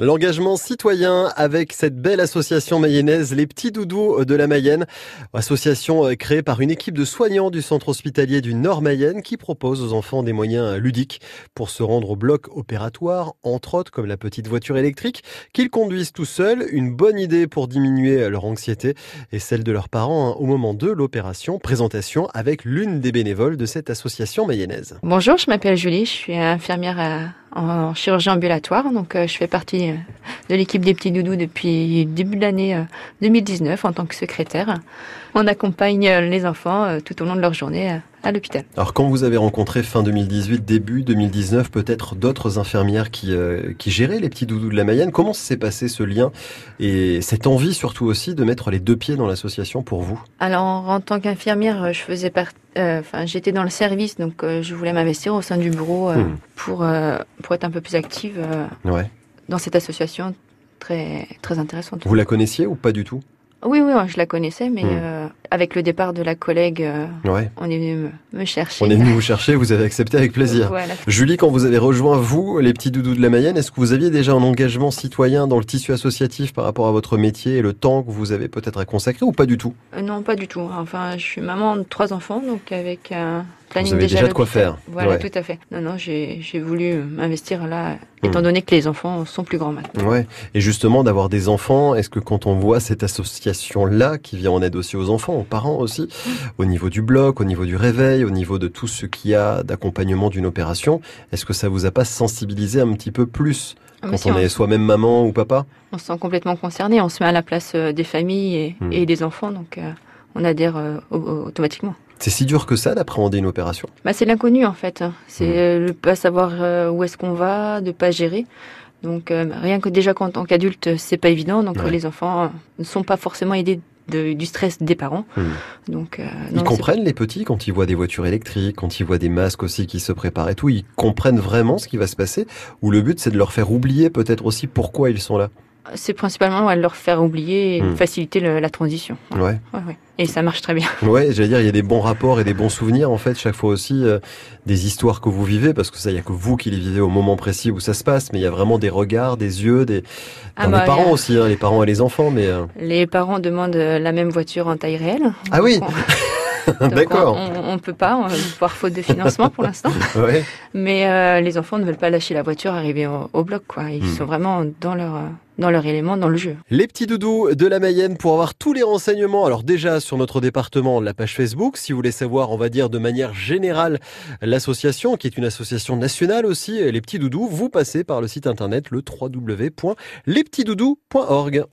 L'engagement citoyen avec cette belle association mayonnaise Les Petits Doudous de la Mayenne, association euh, créée par une équipe de soignants du centre hospitalier du Nord Mayenne qui propose aux enfants des moyens ludiques pour se rendre au bloc opératoire, entre autres comme la petite voiture électrique qu'ils conduisent tout seuls, une bonne idée pour diminuer leur anxiété et celle de leurs parents hein, au moment de l'opération. Présentation avec l'une des bénévoles de cette association mayonnaise. Bonjour, je m'appelle Julie, je suis infirmière en chirurgie ambulatoire. Donc, euh, je fais partie euh, de l'équipe des petits doudous depuis le début de l'année 2019 euh, en tant que secrétaire. On accompagne les enfants tout au long de leur journée à l'hôpital. Alors, quand vous avez rencontré fin 2018, début 2019, peut-être d'autres infirmières qui, qui géraient les petits doudous de la Mayenne, comment s'est passé ce lien et cette envie surtout aussi de mettre les deux pieds dans l'association pour vous? Alors, en tant qu'infirmière, je faisais partie enfin, j'étais dans le service, donc je voulais m'investir au sein du bureau hmm. pour pour être un peu plus active euh, dans cette association très, très intéressante. Vous la connaissiez ou pas du tout? Oui, oui, je la connaissais, mais hmm. euh, avec le départ de la collègue, euh, on est venu me, chercher. On est venu vous chercher, vous avez accepté avec plaisir. Julie, quand vous avez rejoint, vous, les petits doudous de la Mayenne, est-ce que vous aviez déjà un engagement citoyen dans le tissu associatif par rapport à votre métier et le temps que vous avez peut-être à consacrer ou pas du tout? Non, pas du tout. Enfin, je suis maman de trois enfants, donc avec un vous avez déjà, de quoi faire. Voilà, tout à fait. Non, non, j'ai voulu m'investir là, étant hmm. donné que les enfants sont plus grands maintenant. Ouais. Et justement, d'avoir des enfants, est-ce que quand on voit cette association-là, qui vient en aide aussi aux enfants, aux parents aussi, au niveau du bloc, au niveau du réveil, au niveau de tout ce qu'il y a d'accompagnement d'une opération, est-ce que ça vous a pas sensibilisé un petit peu plus ah, quand on, est soi-même maman ou papa? On se sent complètement concerné, on se met à la place euh, des familles et, hmm. des enfants, donc euh, on adhère euh, automatiquement. C'est si dur que ça d'appréhender une opération? Bah, C'est l'inconnu en fait. C'est mmh. le pas savoir où est-ce qu'on va, de pas gérer. Donc euh, rien que déjà en tant qu'adulte, c'est pas évident. Donc les enfants ne sont pas forcément aidés du stress des parents. Mmh. Donc, ils comprennent les petits quand ils voient des voitures électriques, quand ils voient des masques aussi qui se préparent et tout. Ils comprennent vraiment ce qui va se passer. Ou le but c'est de leur faire oublier peut-être aussi pourquoi ils sont là. C'est principalement à leur faire oublier et mmh. faciliter la transition. Ouais. ouais. Et ça marche très bien. Ouais, j'allais dire, il y a des bons rapports et des bons souvenirs, en fait, chaque fois aussi, euh, des histoires que vous vivez, parce que ça, il y a que vous qui les vivez au moment précis où ça se passe, mais il y a vraiment des regards, des yeux, des, ah bah, parents aussi, hein, les parents et les enfants, mais... Euh. Les parents demandent la même voiture en taille réelle. Ah oui D'accord. On, ne peut pas, voire faute de financement pour l'instant. ouais. Mais euh, les enfants ne veulent pas lâcher la voiture, arriver au, bloc, quoi. Ils hmm. sont vraiment dans leur dans leur élément dans le jeu. Les petits doudous de la Mayenne pour avoir tous les renseignements. Alors déjà sur notre département, la page Facebook, si vous voulez savoir, on va dire de manière générale, l'association qui est une association nationale aussi, les petits doudous, vous passez par le site internet le www.lespetitsdoudous.org.